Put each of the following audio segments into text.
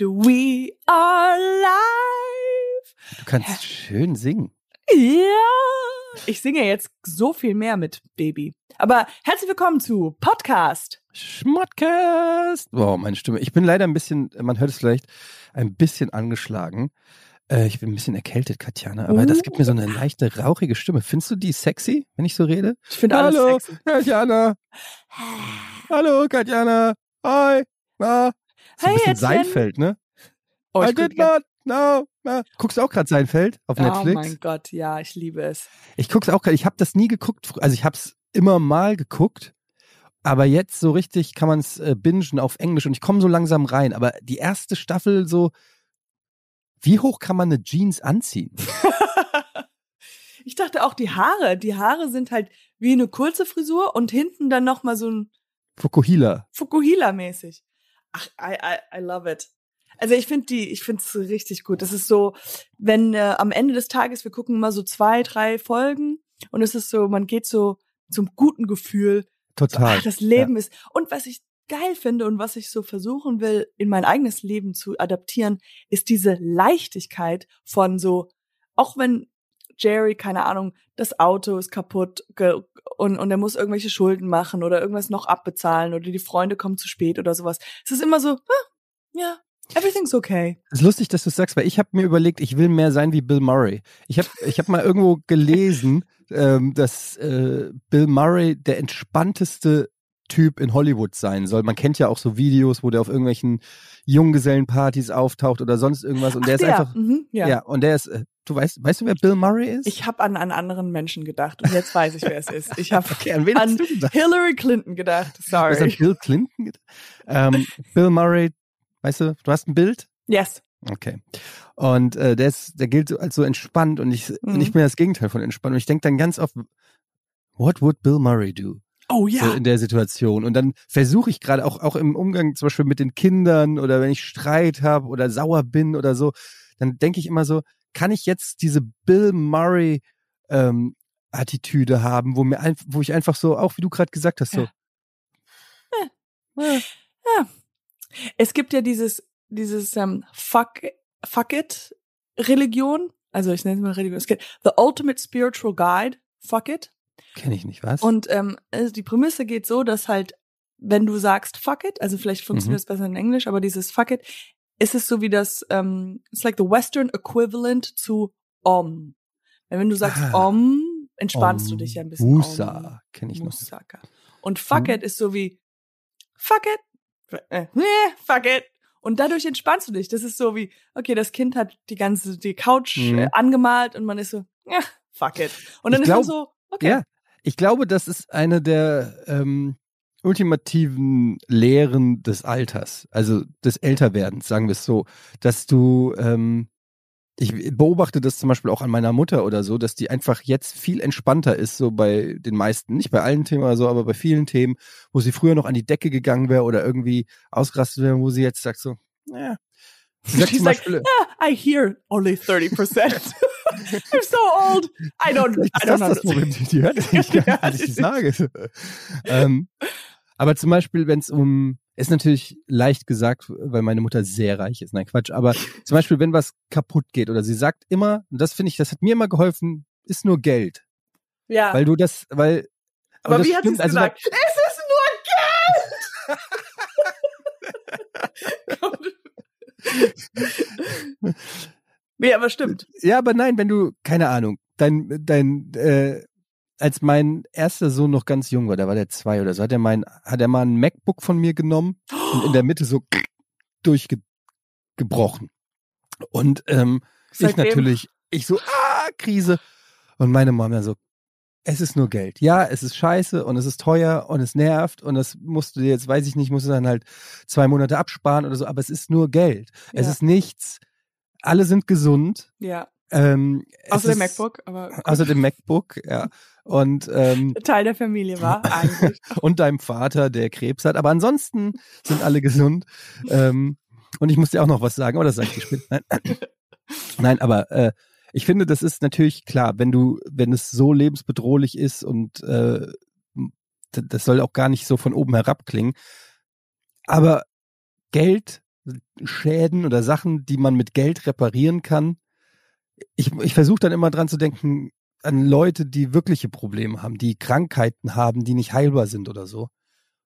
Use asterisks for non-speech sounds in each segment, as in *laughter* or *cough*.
and we are live. Du kannst schön singen. Ja. Ich singe jetzt so viel mehr mit Baby. Aber herzlich willkommen zu Podcast. Schmottcast. Wow, meine Stimme. Ich bin leider ein bisschen, man hört es vielleicht, ein bisschen angeschlagen. Äh, ich bin ein bisschen erkältet, Katjana, aber Uh. das gibt mir so eine leichte, rauchige Stimme. Findest du die sexy, wenn ich so rede? Ich finde alles Hallo, sexy. Katjana. Hallo, Katjana. Hi. Na. So ein Hey, bisschen Ätzchen. Seinfeld, ne? Oh, I did not know. Na. Guckst du auch gerade Seinfeld auf Oh Netflix? mein Gott, ja, ich liebe es. Ich guck's auch gerade. Ich habe das nie geguckt. Also ich habe es immer mal geguckt, aber jetzt so richtig kann man es äh, bingen auf Englisch und ich komme so langsam rein. Aber die erste Staffel so, wie hoch kann man eine Jeans anziehen? *laughs* ich dachte auch die Haare. Die Haare sind halt wie eine kurze Frisur und hinten dann noch mal so ein Fukuhila. Fukuhila-mäßig. Ach, I, I, I love it. Also ich finde die, ich finde es richtig gut. Das ist so, wenn äh, am Ende des Tages wir gucken immer so zwei, drei Folgen und es ist so, man geht so zum guten Gefühl. So, Total. ach, das Leben ist. Und was ich geil finde und was ich so versuchen will, in mein eigenes Leben zu adaptieren, ist diese Leichtigkeit von so, auch wenn Jerry, keine Ahnung, das Auto ist kaputt und, und er muss irgendwelche Schulden machen oder irgendwas noch abbezahlen oder die Freunde kommen zu spät oder sowas. Es ist immer so, ah, ja, everything's okay. Es ist lustig, dass du sagst, weil ich habe mir überlegt, ich will mehr sein wie Bill Murray. Ich habe ich hab mal irgendwo gelesen, *laughs* ähm, dass äh, Bill Murray der entspannteste Typ in Hollywood sein soll. Man kennt ja auch so Videos, wo der auf irgendwelchen Junggesellenpartys auftaucht oder sonst irgendwas und Ach, der ist der, einfach mhm, ja. ja. und der ist äh, du weißt weißt du wer Bill Murray ist? Ich habe an einen anderen Menschen gedacht und jetzt weiß ich, wer es ist. Ich habe *laughs* okay, an wen an du? Hillary Clinton gedacht. Du hast an Sorry. Bill Clinton gedacht? Ähm, Bill Murray, weißt du, du hast ein Bild? Yes. Okay. Und äh, der ist, der gilt so als so entspannt und ich, und Mhm. ich bin das Gegenteil von entspannt. Und ich denke dann ganz oft, what would Bill Murray do? Oh So ja. in der Situation. Und dann versuche ich gerade auch, auch im Umgang zum Beispiel mit den Kindern oder wenn ich Streit habe oder sauer bin oder so, dann denke ich immer so, kann ich jetzt diese Bill Murray ähm, Attitüde haben, wo mir ein, wo ich einfach so, auch wie du gerade gesagt hast, so, Ja. Ja. Es gibt ja dieses, dieses ähm, Fuck, Fuck it Religion. Also ich nenne es mal Religion. Es gibt The Ultimate Spiritual Guide. Fuck it. kenne ich nicht, was? Und ähm, also die Prämisse geht so, dass halt, wenn du sagst Fuck it, also vielleicht funktioniert es besser in Englisch, aber dieses Fuck it, ist es so wie das, ähm, it's like the Western equivalent zu Om. Wenn du sagst Ah. Om, entspannst du dich ja ein bisschen. Musa kenne ich noch. Musaka. Und fuck Hm. it ist so wie fuck it, äh, nee, fuck it. Und dadurch entspannst du dich. Das ist so wie, okay, das Kind hat die ganze, die Couch äh, angemalt und man ist so, ja, fuck it. Und dann Ich ist man glaub- so, okay. Ja, ich glaube, das ist eine der ähm, ultimativen Lehren des Alters, also des Älterwerdens, sagen wir es so, dass du, ähm, ich beobachte das zum Beispiel auch an meiner Mutter oder so, dass die einfach jetzt viel entspannter ist, so bei den meisten, nicht bei allen Themen oder so, aber bei vielen Themen, wo sie früher noch an die Decke gegangen wäre oder irgendwie ausgerastet wäre, wo sie jetzt sagt so, ja. Sie sagt She's zum like, Beispiel, "Ah, I hear only 30%. *laughs* I'm so old. I don't, Vielleicht I ist das don't das Problem. understand. Die hört *laughs* nicht Ja, was ich sage. ähm, aber zum Beispiel, wenn es um, ist natürlich leicht gesagt, weil meine Mutter sehr reich ist. Nein, Quatsch. Aber *laughs* zum Beispiel, wenn was kaputt geht oder sie sagt immer, und das finde ich, das hat mir immer geholfen, ist nur Geld. Ja, Weil du das, weil. aber wie hat sie es also, gesagt? es ist nur Geld! *laughs* nee, aber stimmt. Ja, aber nein, wenn du, keine Ahnung, dein, dein, äh, als mein erster Sohn noch ganz jung war, da war der zwei oder so, hat er mein, hat er mal ein MacBook von mir genommen und in der Mitte so *clears throat* durchgebrochen. Und ähm, ich natürlich, ich so, ah, Krise. Und meine Mama so, es ist nur Geld. Ja, es ist scheiße und es ist teuer und es nervt und das musst du dir jetzt, weiß ich nicht, musst du dann halt zwei Monate absparen oder so, aber es ist nur Geld. Es Ja. ist nichts. Alle sind gesund. Ja, Ähm, außer ist- MacBook, aber gut. Außer dem MacBook, ja. Und, ähm, *laughs* Teil der Familie war eigentlich. *laughs* und deinem Vater, der Krebs hat. Aber ansonsten sind alle gesund. Ähm, und ich muss dir auch noch was sagen, aber das sag ich später. Nein, *laughs* Nein aber äh, ich finde, das ist natürlich klar, wenn du, wenn es so lebensbedrohlich ist und äh, das soll auch gar nicht so von oben herab klingen. Aber Geld Schäden oder Sachen, die man mit Geld reparieren kann. Ich, ich versuche dann immer dran zu denken an Leute, die wirkliche Probleme haben, die Krankheiten haben, die nicht heilbar sind oder so.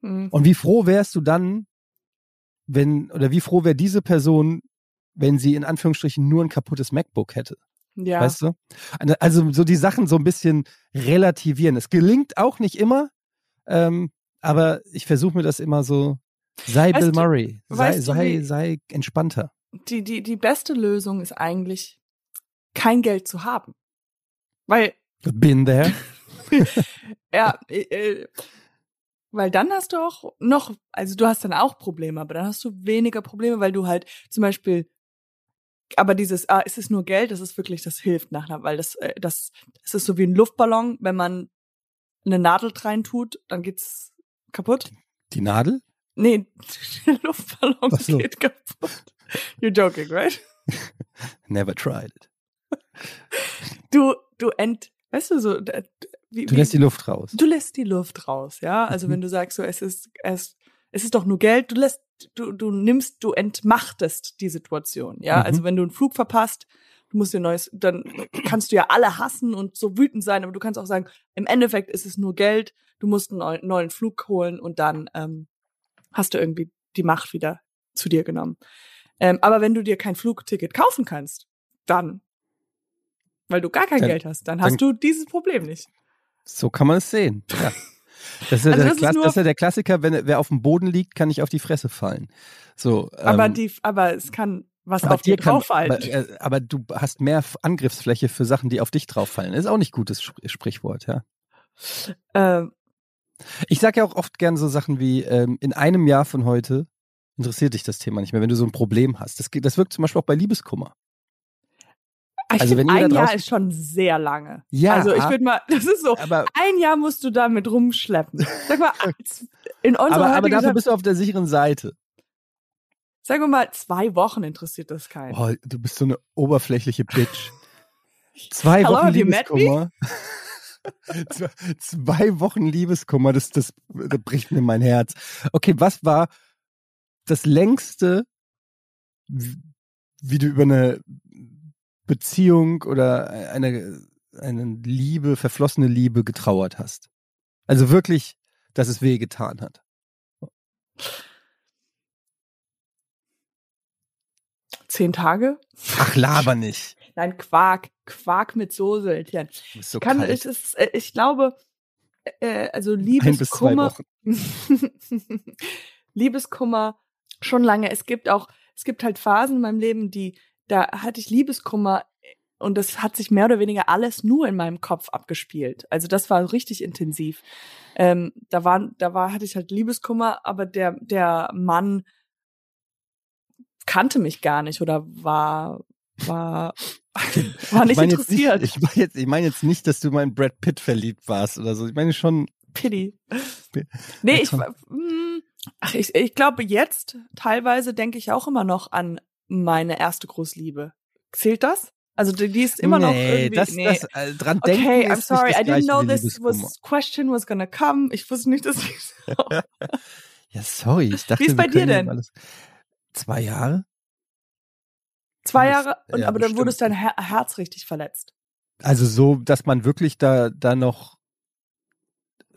Mhm. Und wie froh wärst du dann, wenn, oder wie froh wäre diese Person, wenn sie in Anführungsstrichen nur ein kaputtes MacBook hätte? Ja. Weißt du? Also so die Sachen so ein bisschen relativieren. Es gelingt auch nicht immer, ähm, aber ich versuche mir das immer so. Sei Weißt Bill Murray. Sei, du, sei, wie- sei entspannter. die, die, die beste Lösung ist eigentlich, kein Geld zu haben. Weil, Been there. *laughs* ja, äh, äh, weil dann hast du auch noch, also du hast dann auch Probleme, aber dann hast du weniger Probleme, weil du halt zum Beispiel, aber dieses, ah, ist es nur Geld, das ist wirklich, das hilft nachher, weil das, äh, das, es ist so wie ein Luftballon, wenn man eine Nadel rein tut, dann geht's kaputt. Die Nadel? Nee, der Luftballon so. geht kaputt. You're joking, right? *laughs* Never tried it. Du, du ent, weißt du so, wie, Du wie, lässt die Luft raus. du lässt die Luft raus, ja. Also Mhm. wenn du sagst so, es ist, es, es ist doch nur Geld, du lässt, du, du nimmst, du entmachtest die Situation, ja. Mhm. Also wenn du einen Flug verpasst, du musst dir neues, dann kannst du ja alle hassen und so wütend sein, aber du kannst auch sagen, im Endeffekt ist es nur Geld, du musst einen neuen, neuen Flug holen und dann ähm, hast du irgendwie die Macht wieder zu dir genommen. Ähm, aber wenn du dir kein Flugticket kaufen kannst, dann, weil du gar kein Dann- Geld hast, dann hast du dieses Problem nicht. So kann man es sehen. Ja. Das ist, ja Also der das ist das ist ja der Klassiker, wenn wer auf dem Boden liegt, kann nicht auf die Fresse fallen. So, Aber ähm, die, aber es kann was auf dir kann, drauffallen. aber, äh, aber du hast mehr Angriffsfläche für Sachen, die auf dich drauffallen. Ist auch nicht gutes Spr- Sprichwort, ja. Ähm, Ich sage ja auch oft gern so Sachen wie, ähm, in einem Jahr von heute interessiert dich das Thema nicht mehr, wenn du so ein Problem hast. Das, das wirkt zum Beispiel auch bei Liebeskummer. Ich Also wenn ein Jahr ist schon sehr lange. Ja, Also ich würde mal, *laughs* das ist so, aber, ein Jahr musst du damit rumschleppen. Sag mal, *laughs* in unserer aber, aber dafür bist du auf der sicheren Seite. sagen wir mal, zwei Wochen interessiert das keinen. Oh, du bist so eine oberflächliche Bitch. *laughs* Zwei Hello, Wochen? Liebeskummer. Zwei- Wochen Liebeskummer, das, das, das bricht mir mein Herz. Okay, was war das längste, wie du über eine Beziehung oder eine, eine Liebe, verflossene Liebe getrauert hast? Also wirklich, dass es weh getan hat. Zehn Tage? Ach, laber nicht. Nein, Quark. Quark mit Soße. Bist so Kann, kalt. ist, äh, ich glaube, äh, also bis zwei Liebeskummer. *laughs* Liebeskummer schon lange. Es gibt auch, es gibt halt Phasen in meinem Leben, die, da hatte ich Liebeskummer und das hat sich mehr oder weniger alles nur in meinem Kopf abgespielt. Also das war richtig intensiv. Ähm, da war, da war, hatte ich halt Liebeskummer, aber der, der Mann kannte mich gar nicht oder war, war, *laughs* war nicht ich jetzt interessiert. Nicht, ich meine jetzt, ich meine jetzt nicht, dass du in Brad Pitt verliebt warst oder so. Ich meine schon, Pity. Pi- Nee, ich, Alter. mm, ach, ich, ich glaube jetzt teilweise denke ich auch immer noch an meine erste Großliebe. Zählt das? Also die, die ist immer noch nee, irgendwie. das, nee. das äh, dran denken okay, I'm sorry, I didn't know this was question was gonna come. Ich wusste nicht, dass ich. *laughs* Ja, sorry, ich dachte, Wie ist bei dir denn? Alles. Zwei Jahre? Zwei Jahre, und, ja, aber dann wurde es dein bestimmt. Her Herz richtig verletzt. Also so, dass man wirklich da, da noch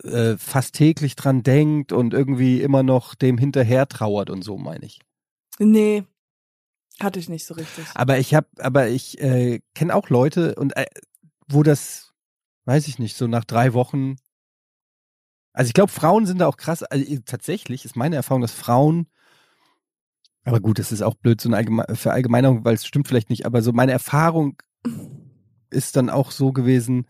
äh, fast täglich dran denkt und irgendwie immer noch dem hinterher trauert und so, meine ich. Nee, hatte ich nicht so richtig. Aber ich habe, aber ich äh, kenne auch Leute und äh, wo das, weiß ich nicht, so nach drei Wochen. Also ich glaube, Frauen sind da auch krass. Also äh, tatsächlich ist meine Erfahrung, dass Frauen, aber gut, das ist auch blöd so eine Allgeme Verallgemeinerung, weil es stimmt vielleicht nicht. Aber so meine Erfahrung ist dann auch so gewesen,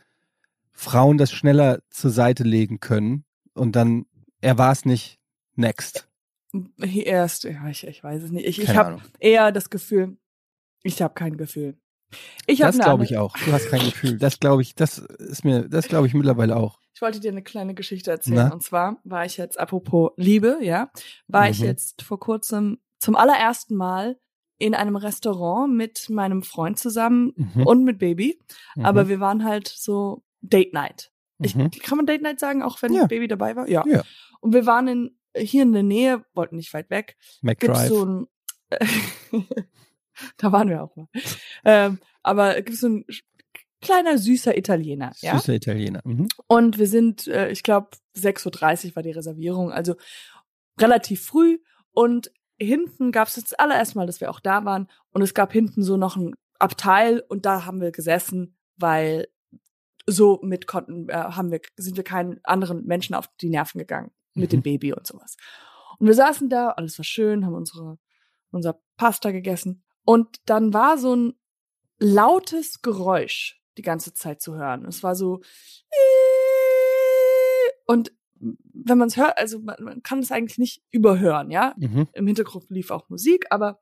Frauen das schneller zur Seite legen können und dann er war es nicht. Next. Erst, ja, ich, ich weiß es nicht. Ich, ich habe eher das Gefühl, ich habe kein Gefühl. Ich habe Das eine glaube ich auch. Du hast kein Gefühl. Das glaube ich, das ist mir, das glaube ich mittlerweile auch. Ich wollte dir eine kleine Geschichte erzählen. Na? Und zwar war ich jetzt, apropos Liebe, ja, war ich Mhm. jetzt vor kurzem zum allerersten Mal in einem Restaurant mit meinem Freund zusammen Mhm. und mit Baby. Mhm. Aber wir waren halt so Date Night. Ich, Mhm. Kann man Date Night sagen, auch wenn Ja. Baby dabei war? Ja. Ja. Und wir waren in, hier in der Nähe, wollten nicht weit weg, McDrive. so ein *laughs* da waren wir auch mal. Ähm, aber gibt so ein kleiner süßer Italiener, ja? Süßer Italiener. Mhm. Und wir sind, äh, ich glaube, 6.30 Uhr war die Reservierung, also relativ früh. Und hinten gab es das allererste Mal, dass wir auch da waren. Und es gab hinten so noch ein Abteil und da haben wir gesessen, weil so mit konnten, äh, haben wir, sind wir keinen anderen Menschen auf die Nerven gegangen mit Mhm. dem Baby und sowas. Und wir saßen da, alles war schön, haben unsere, unser Pasta gegessen. Und dann war so ein lautes Geräusch die ganze Zeit zu hören. Es war so und wenn man es hört, also man, man kann es eigentlich nicht überhören, ja. Mhm. Im Hintergrund lief auch Musik, aber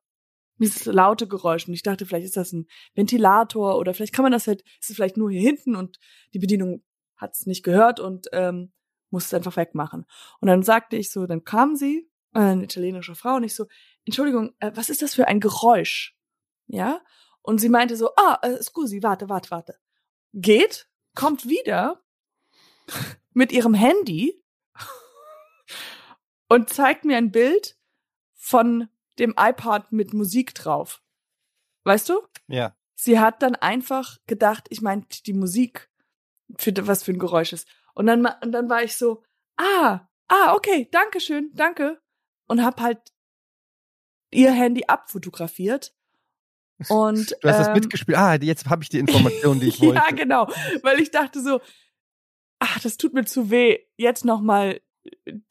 dieses laute Geräusch. Und ich dachte, vielleicht ist das ein Ventilator oder vielleicht kann man das halt, ist es vielleicht nur hier hinten und die Bedienung hat es nicht gehört und ähm, muss es einfach wegmachen. Und dann sagte ich so, dann kam sie, äh, eine italienische Frau, und ich so, Entschuldigung, äh, was ist das für ein Geräusch? Ja? Und sie meinte so, ah, äh, scusi, warte, warte, warte. Geht, kommt wieder *laughs* mit ihrem Handy *laughs* und zeigt mir ein Bild von dem iPod mit Musik drauf. Weißt du? Ja. Sie hat dann einfach gedacht, ich meine die Musik, für was für ein Geräusch ist. Und dann, und dann war ich so, ah, ah, okay, danke schön, danke. Und hab halt ihr Handy abfotografiert. *laughs* Und Du hast das ähm, mitgespielt. Ah, jetzt habe ich die Information, die *laughs* ich wollte. ja, genau. Weil ich dachte so, ach, das tut mir zu weh, jetzt nochmal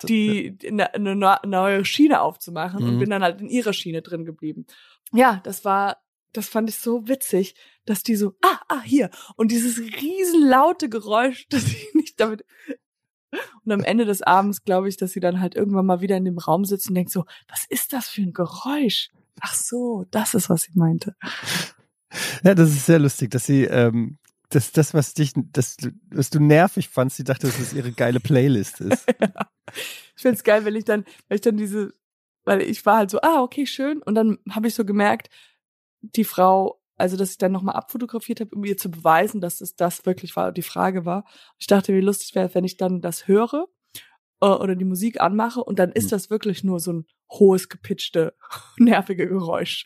die eine, eine neu- neue Schiene aufzumachen und Mhm. bin dann halt in ihrer Schiene drin geblieben. Ja, das war, das fand ich so witzig, dass die so, ah, ah, hier. Und dieses riesenlaute Geräusch, *laughs* dass ich nicht damit. *laughs* Und am Ende des Abends glaube ich, dass sie dann halt irgendwann mal wieder in dem Raum sitzt und denkt so, was ist das für ein Geräusch? Ach so, das ist, was sie meinte. Ja, das ist sehr lustig, dass sie, ähm, dass das, was dich, das, was du nervig fandst, sie dachte, dass es ihre geile Playlist ist. *laughs* Ich find's geil, wenn ich dann, wenn ich dann diese, weil ich war halt so, ah, okay, schön. Und dann habe ich so gemerkt, die Frau, also dass ich dann nochmal abfotografiert habe, um ihr zu beweisen, dass es das wirklich war, die Frage war. Ich dachte, wie lustig wäre, wenn ich dann das höre äh, oder die Musik anmache und dann ist Hm. das wirklich nur so ein hohes, gepitchte, *laughs* nervige Geräusch.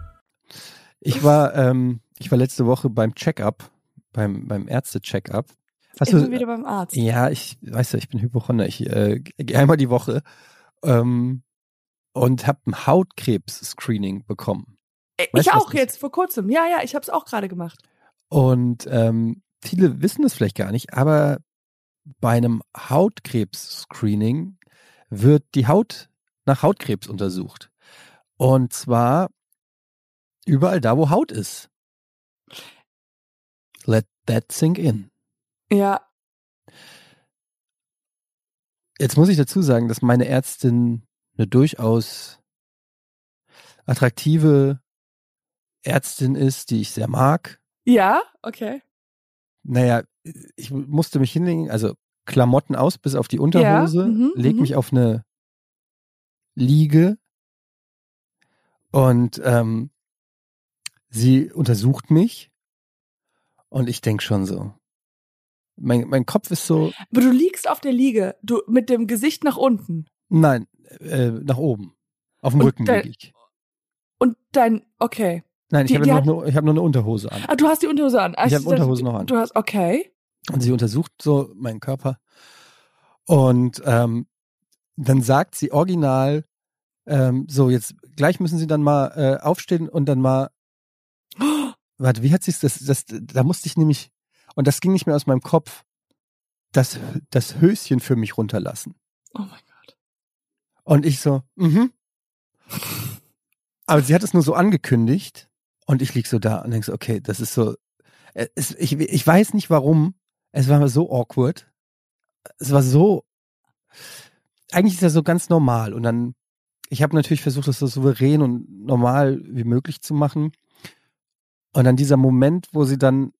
Ich war, ähm, ich war letzte Woche beim Check-up, beim, beim Ärzte-Check-up. Hast Immer du, wieder beim Arzt. ja, ich weiß ja, ich bin Hypochonder. Ich äh, gehe einmal die Woche ähm, und habe ein Hautkrebs-Screening bekommen. Äh, weißt ich auch jetzt, vor kurzem. Ja, ja, ich habe es auch gerade gemacht. Und ähm, viele wissen es vielleicht gar nicht, aber bei einem Hautkrebs-Screening wird die Haut nach Hautkrebs untersucht. Und zwar überall da, wo Haut ist. Let that sink in. Ja, Jetzt muss ich dazu sagen, dass meine Ärztin eine durchaus attraktive Ärztin ist, die ich sehr mag. ja, okay. Naja, ich musste mich hinlegen, also Klamotten aus bis auf die Unterhose, mhm, leg mhm. mich auf eine Liege und ähm, sie untersucht mich und ich denk schon so. Mein, mein Kopf ist so, Aber du liegst auf der Liege, du mit dem Gesicht nach unten. nein, äh, nach oben. Auf dem Und Rücken dein- liege ich. Und dein, okay. Nein, ich habe hat- nur- ich hab nur eine Unterhose an. Ah, du hast die Unterhose an. Ah, Ich hab dachte, Unterhose noch an. Du hast, okay. Und sie untersucht so meinen Körper. Und ähm, dann sagt sie original, ähm, so jetzt gleich müssen sie dann mal äh, aufstehen und dann mal, warte, wie hat sich's das, das, da musste ich nämlich, und das ging nicht mehr aus meinem Kopf, das, das Höschen für mich runterlassen. Oh mein Gott. Und ich so, mhm. Aber sie hat es nur so angekündigt und ich lieg so da und denk so, okay, das ist so, äh, es, ich, ich weiß nicht warum, es war so awkward. Es war so, eigentlich ist das so ganz normal und dann ich habe natürlich versucht, das so souverän und normal wie möglich zu machen. Und dann dieser Moment, wo sie dann,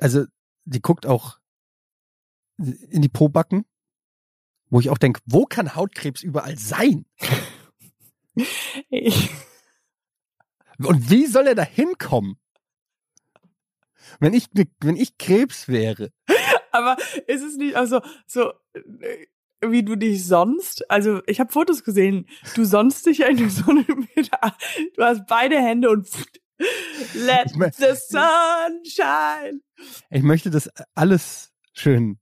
also die guckt auch in die Pobacken, wo ich auch denke, wo kann Hautkrebs überall sein? Ich, Und wie soll er da hinkommen? Wenn ich, ne, wenn ich Krebs wäre. aber ist es nicht also so äh, wie du dich sonst, also ich habe Fotos gesehen, du sonst dich eigentlich so eine du hast beide Hände und let the sun shine. Ich möchte das alles schön.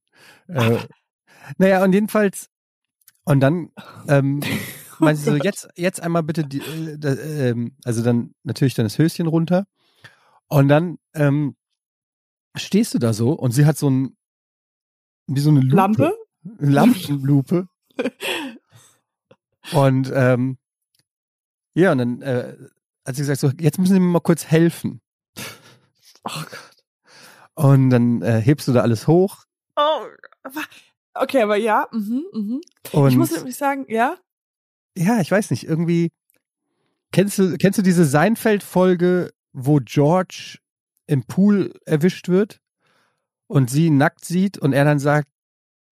Äh, *laughs* naja, und jedenfalls, und dann ähm, *laughs* meinte sie so, jetzt, jetzt einmal bitte die, äh, ähm, also dann natürlich dann das Höschen runter. Und dann ähm, stehst du da so und sie hat so ein, wie so eine Lupe. Lampe? Lampenlupe. *laughs* Und ähm, ja, und dann äh, hat sie gesagt, so, jetzt müssen Sie mir mal kurz helfen. Oh Gott. Und dann äh, hebst du da alles hoch. Oh, okay, aber ja, mhm, mhm. Und Ich muss nämlich sagen, ja, ja, ich weiß nicht, irgendwie. Kennst du, kennst du diese Seinfeld-Folge, wo George im Pool erwischt wird und sie nackt sieht und er dann sagt,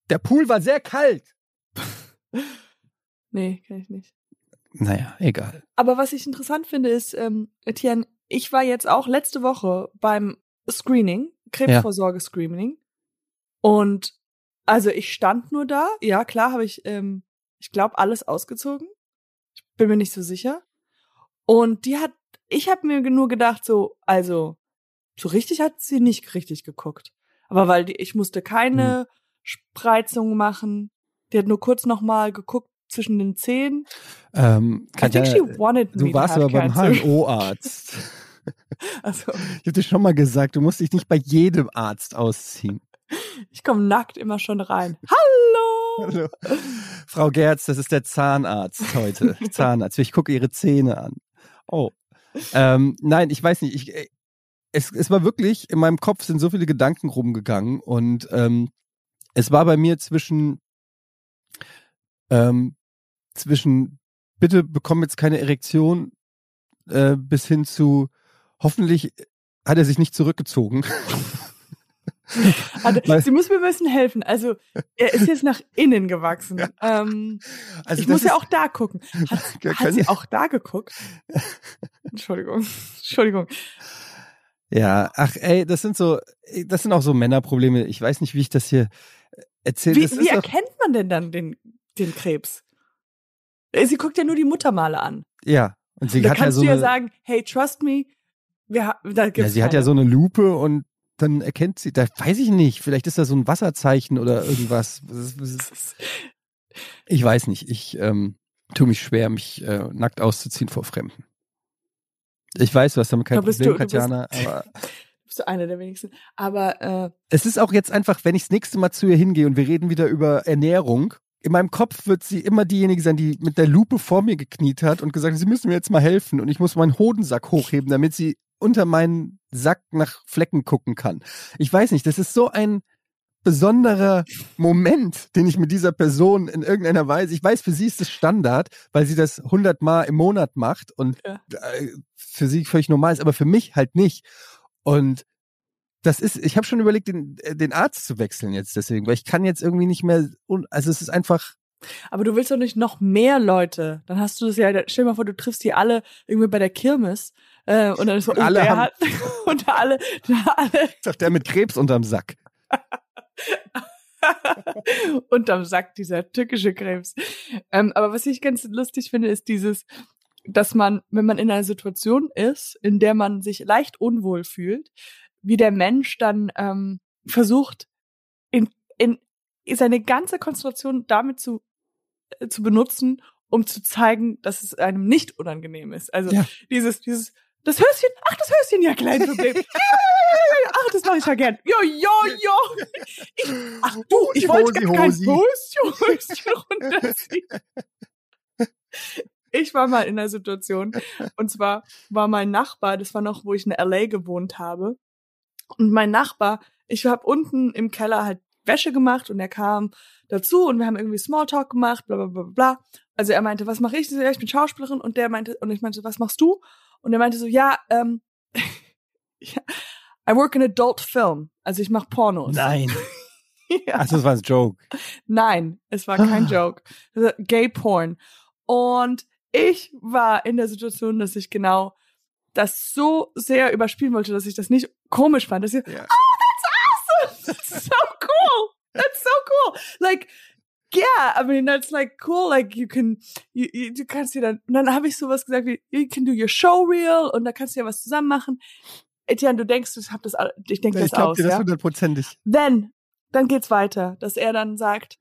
der Pool war sehr kalt. *laughs* nee, kann ich nicht. Naja, egal. Aber was ich interessant finde, ist, ähm, Etienne, ich war jetzt auch letzte Woche beim Screening, Krebsvorsorge-Screening. Und also ich stand nur da. Ja, klar habe ich, ähm, ich glaube, alles ausgezogen. Ich bin mir nicht so sicher. Und die hat, ich habe mir nur gedacht, so, also, so richtig hat sie nicht richtig geguckt. Aber weil die, ich musste keine Spreizung machen. Die hat nur kurz noch mal geguckt zwischen den Zähnen. Ähm, Katja, me du warst aber beim. HNO-Arzt. *laughs* Also, Ich habe dir schon mal gesagt, du musst dich nicht bei jedem Arzt ausziehen. ich komme nackt immer schon rein. Hallo! Hallo. Frau Gerz, das ist der Zahnarzt heute. *laughs* Zahnarzt. Ich gucke Ihre Zähne an. Oh. Ähm, nein, ich weiß nicht. Ich, äh, es, es war wirklich, in meinem Kopf sind so viele Gedanken rumgegangen und ähm, es war bei mir zwischen, ähm, zwischen, bitte bekomm jetzt keine Erektion, äh, bis hin zu, hoffentlich hat er sich nicht zurückgezogen. *laughs* Also, sie muss mir ein bisschen helfen. Also, er ist jetzt nach innen gewachsen. *laughs* Ähm, Also ich muss ja auch da gucken. Hat, *laughs* hat sie auch da geguckt? Entschuldigung. Entschuldigung. Ja, ach ey, das sind so, das sind auch so Männerprobleme. Ich weiß nicht, wie ich das hier erzähle. Wie, wie erkennt man denn dann den, den Krebs? Äh, Sie guckt ja nur die Muttermale an. ja, und sie da hat ja kannst so du ja sagen, hey, trust me, wir, ha- da ja, gibt's sie hat ja keine. so eine Lupe und dann erkennt sie, da weiß ich nicht, vielleicht ist da so ein Wasserzeichen oder *laughs* irgendwas. *laughs* Ich weiß nicht, ich ähm, tue mich schwer, mich äh, nackt auszuziehen vor Fremden. Ich weiß, du hast damit kein Da Problem, du- du bist- Katjana, aber *laughs* bist du einer der wenigsten. Aber äh, es ist auch jetzt einfach, wenn ich das nächste Mal zu ihr hingehe und wir reden wieder über Ernährung, in meinem Kopf wird sie immer diejenige sein, die mit der Lupe vor mir gekniet hat und gesagt, sie müssen mir jetzt mal helfen und ich muss meinen Hodensack hochheben, damit sie unter meinen Sack nach Flecken gucken kann. Ich weiß nicht, das ist so ein besonderer Moment, den ich mit dieser Person in irgendeiner Weise, ich weiß, für sie ist es Standard, weil sie das hundertmal im Monat macht und Ja. äh, für sie völlig normal ist, aber für mich halt nicht. Und das ist, ich habe schon überlegt, den, äh, den Arzt zu wechseln jetzt deswegen, weil ich kann jetzt irgendwie nicht mehr, also es ist einfach, Aber du willst doch nicht noch mehr Leute. Dann hast du das ja, stell dir mal vor, du triffst die alle irgendwie bei der Kirmes. Äh, und dann ist so, Und oh, alle der haben- hat, *laughs* und alle, alle doch der mit Krebs unterm Sack. *laughs* unterm Sack, dieser tückische Krebs. Ähm, aber was ich ganz lustig finde, ist dieses, dass man, wenn man in einer Situation ist, in der man sich leicht unwohl fühlt, wie der Mensch dann ähm, versucht, in, in seine ganze Konzentration damit zu, äh, zu benutzen, um zu zeigen, dass es einem nicht unangenehm ist. Also Ja. dieses, dieses, das Höschen, ach, das Höschen, ja, klein *laughs* Problem. Ach, das mache ich ja gern. Jo, jo, jo. Ich, ach du, ich wollte gar kein. Höschen, Höschen *laughs* runterziehen. Ich war mal in einer Situation, und zwar war mein Nachbar, das war noch, wo ich in LA gewohnt habe, und mein Nachbar, ich habe unten im Keller halt Wäsche gemacht und er kam dazu und wir haben irgendwie Smalltalk gemacht, bla bla bla bla. also er meinte, was mache ich? Ich so, Ja, ich bin Schauspielerin und der meinte, und ich meinte, was machst du? Und er meinte so, ja, ähm, *laughs* I work in adult film. Also ich mache Pornos. Nein. *laughs* ja. Ach, das war ein Joke. Nein, es war kein Ah. Joke. Also Gay Porn. Und ich war in der Situation, dass ich genau das so sehr überspielen wollte, dass ich das nicht komisch fand. Dass ich, yeah. Oh, that's awesome! *laughs* That's so cool! That's so cool! Like, yeah, I mean, that's like cool. Like, you can, you, you, du kannst dir dann, und dann habe ich sowas gesagt wie, you can do your showreel und da kannst du ja was zusammen machen. Etienne, du denkst, ich hab das, ich denke das ich glaub aus. Dir das ja? hundertprozentig. Then, dann geht's weiter, dass er dann sagt,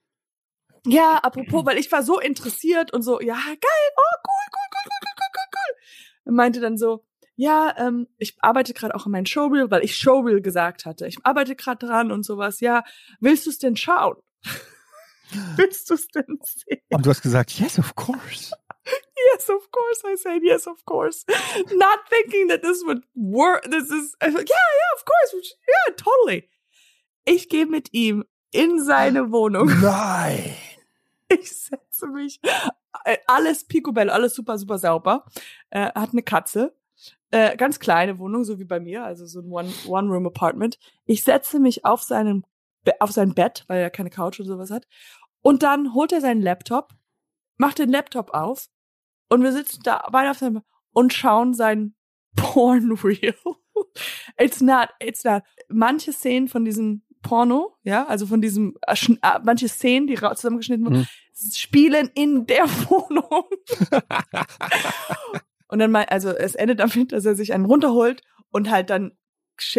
ja, apropos, weil ich war so interessiert und so, ja, geil, oh, cool, cool, cool, cool, cool, cool, cool. Er meinte dann so, ja, ähm, ich arbeite gerade auch an meinem Showreel, weil ich Showreel gesagt hatte. Ich arbeite gerade dran und sowas. Ja, willst du es denn schauen? *laughs* willst du es denn sehen? Und du hast gesagt, yes, of course. *laughs* Yes, of course. I said yes, of course. Not thinking that this would work. This is, yeah, yeah, of course. Yeah, totally. Ich gehe mit ihm in seine Wohnung. *laughs* Nein. Ich setze mich. äh, Alles picobello, alles super, super sauber. Äh, hat eine Katze. Äh, ganz kleine Wohnung, so wie bei mir, also so ein One- One-Room-Apartment. ich setze mich auf seinem, auf sein Bett, weil er keine Couch oder sowas hat. Und dann holt er seinen Laptop, macht den Laptop auf und wir sitzen da beide auf seinem und schauen sein *laughs* Porn-Reel. It's not, it's not. Manche Szenen von diesem Porno, ja, also von diesem, äh, äh, manche Szenen, die zusammengeschnitten wurden, Mhm. spielen in der *laughs* Wohnung. *laughs* und dann mal, also es endet damit, dass er sich einen runterholt und halt dann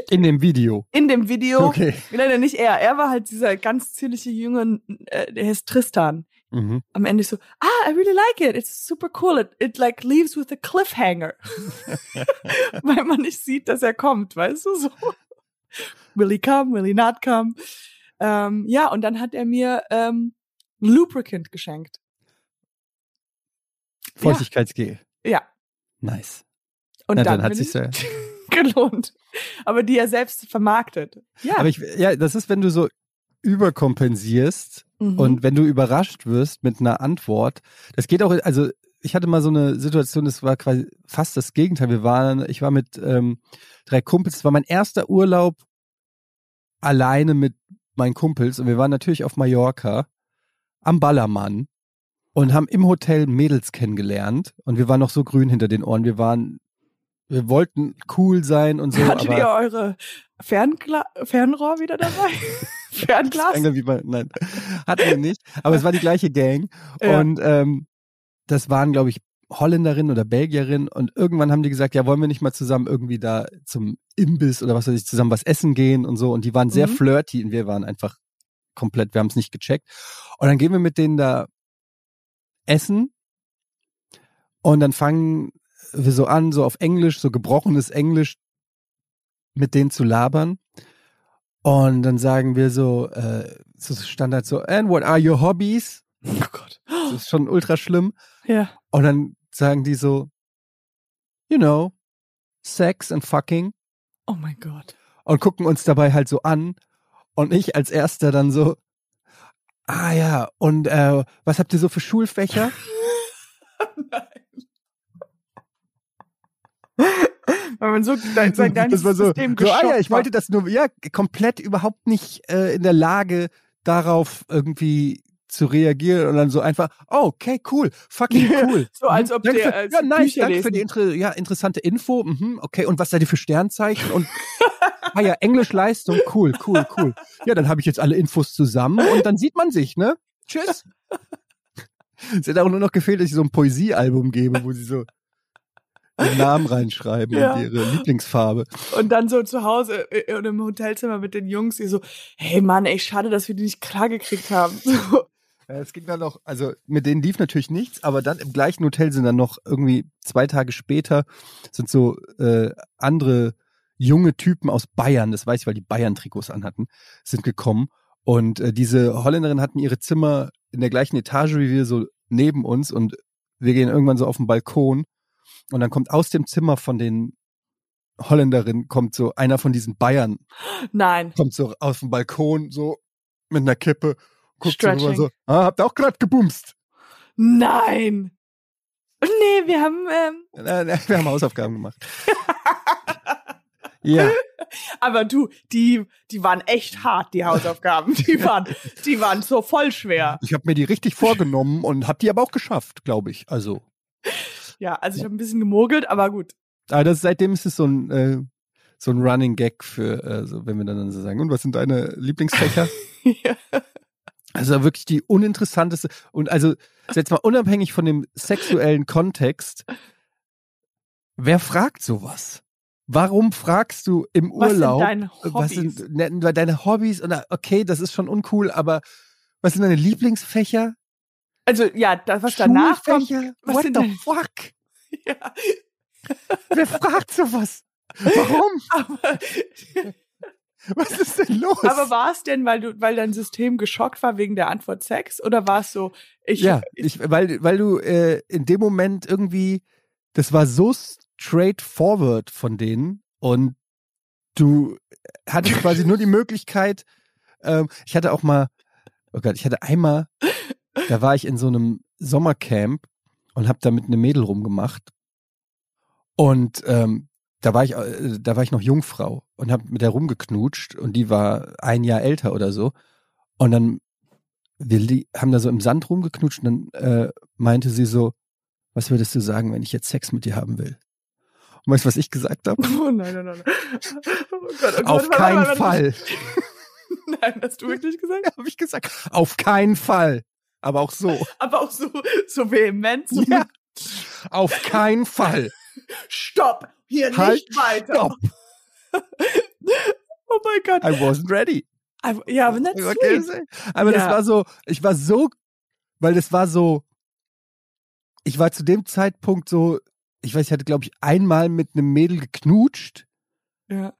In dem Video. in dem Video, Okay. leider nicht er, er war halt dieser ganz zierliche junge, äh, der heißt Tristan. Mhm. Am Ende so, ah, I really like it. It's super cool. It, it like leaves with a cliffhanger. *laughs* *laughs* Weil man nicht sieht, dass er kommt, weißt du, so. Will he come, will he not come? Ähm, ja, und dann hat er mir ähm, Lubricant geschenkt. Feuchtigkeitsgel. Ja. Nice. Und Na, dann, dann hat bin sich's ja. *laughs* gelohnt. Aber die er selbst vermarktet. Ja. Aber ich, ja, das ist, wenn du so überkompensierst Mhm. und wenn du überrascht wirst mit einer Antwort. Das geht auch, also ich hatte mal so eine Situation, das war quasi fast das Gegenteil. Wir waren, ich war mit ähm, drei Kumpels, es war mein erster Urlaub alleine mit meinen Kumpels und wir waren natürlich auf Mallorca am Ballermann und haben im Hotel Mädels kennengelernt und wir waren noch so grün hinter den Ohren. Wir waren, wir wollten cool sein und so. Hattet ihr eure Ferngla Fernrohr wieder dabei? *laughs* *laughs* Fernglas? Bei, nein, hatten wir nicht. Aber es war die gleiche Gang. Ja. Und ähm, das waren, glaube ich, Holländerin oder Belgierin. Und irgendwann haben die gesagt, ja, wollen wir nicht mal zusammen irgendwie da zum Imbiss oder was weiß ich, zusammen was essen gehen und so. Und die waren sehr Mhm. flirty und wir waren einfach komplett, wir haben es nicht gecheckt. Und dann gehen wir mit denen da essen. Und dann fangen wir so an, so auf Englisch, so gebrochenes Englisch mit denen zu labern. Und dann sagen wir so, äh, so Standard so, and what are your hobbies? Oh Gott. Das ist schon ultra schlimm. Ja. Und dann sagen die so, you know, Sex and fucking. Oh mein Gott. Und gucken uns dabei halt so an. Und ich als erster dann so, ah ja, und äh, was habt ihr so für Schulfächer? *laughs* Weil man so dein, sein das ganzes war so, System so ah ja, ich wollte das nur, ja, komplett überhaupt nicht äh, in der Lage, darauf irgendwie zu reagieren und dann so einfach, oh, okay, cool, fucking *laughs* cool. so als Mhm, ob danke der für, als Ja, nice, Bücher danke für die inter, ja, interessante Info. Mhm, okay, und was seid ihr für Sternzeichen? Und ah ja, Englischleistung, cool, cool, cool. Ja, dann habe ich jetzt alle Infos zusammen und dann sieht man sich, ne? Tschüss. Es hätte auch nur noch gefehlt, dass ich so ein Poesiealbum gebe, wo sie so ihren Namen reinschreiben Ja. und ihre Lieblingsfarbe. Und dann so zu Hause äh, und im Hotelzimmer mit den Jungs, die so, hey Mann, ey, schade, dass wir die nicht klar gekriegt haben. *laughs* So. Ja, es ging dann noch, also mit denen lief natürlich nichts, aber dann im gleichen Hotel sind dann noch irgendwie zwei Tage später sind so äh, andere junge Typen aus Bayern, das weiß ich, weil die Bayern-Trikots anhatten, sind gekommen. Und äh, diese Holländerin hatten ihre Zimmer in der gleichen Etage wie wir, so neben uns. Und wir gehen irgendwann so auf den Balkon. Und dann kommt aus dem Zimmer von den Holländerinnen, kommt so einer von diesen Bayern, Nein. kommt so auf den Balkon, so mit einer Kippe, guckt so rüber so, ah, habt ihr auch gerade gebumst? Nein. Nee, wir haben, ähm, *laughs* Äh, äh, Wir haben Hausaufgaben gemacht. *laughs* ja, aber du, die, die waren echt hart, die Hausaufgaben. Die *laughs* waren, die waren so voll schwer. ich habe mir die richtig vorgenommen und habe die aber auch geschafft, glaube ich. Also, Ja, also ich habe ein bisschen gemogelt, aber gut. aber das, seitdem ist es so ein äh, so ein Running Gag für, äh, so, wenn wir dann so sagen, und was sind deine Lieblingsfächer? Ja. Also wirklich die uninteressanteste und also jetzt mal unabhängig von dem sexuellen Kontext, wer fragt sowas? Warum fragst du im Was sind Urlaub? deine Was Hobbys? sind ne, deine Hobbys? Und okay, das ist schon uncool, aber was sind deine Lieblingsfächer? Also ja, das, was danach kommt. Was What sind the fuck? *laughs* Ja, Wer fragt sowas? Warum? *laughs* aber, *laughs* Was ist denn los? aber war es denn, weil du, weil dein System geschockt war wegen der Antwort Sex? Oder war es so, ich, ja, ich, weil, weil du äh, in dem Moment irgendwie, das war so straightforward von denen und du hattest quasi nur die Möglichkeit, ähm, ich hatte auch mal, oh Gott, ich hatte einmal, da war ich in so einem Sommercamp und habe da mit einem Mädel rumgemacht und ähm, da war ich, äh, da war ich noch Jungfrau und habe mit der rumgeknutscht und die war ein Jahr älter oder so und dann wir haben da so im Sand rumgeknutscht und dann äh, meinte sie so, was würdest du sagen, wenn ich jetzt Sex mit dir haben will? Und weißt du, was ich gesagt habe? *laughs* Oh nein, nein, nein. *laughs* Oh Gott, oh Gott, Auf warte, warte, keinen warte, Fall, *laughs* Nein, hast du wirklich gesagt? habe ich gesagt. Auf keinen Fall. Aber auch so. Aber auch so, so vehement. So Ja. Auf keinen Fall. Stopp! Hier Halt, nicht weiter. *laughs* Oh mein Gott. I wasn't ready. Aber- Ja, aber sweet. Aber das Ja. war so, ich war so, weil das war so, ich war zu dem Zeitpunkt so, ich weiß, ich hatte, glaube ich, einmal mit einem Mädel geknutscht Ja.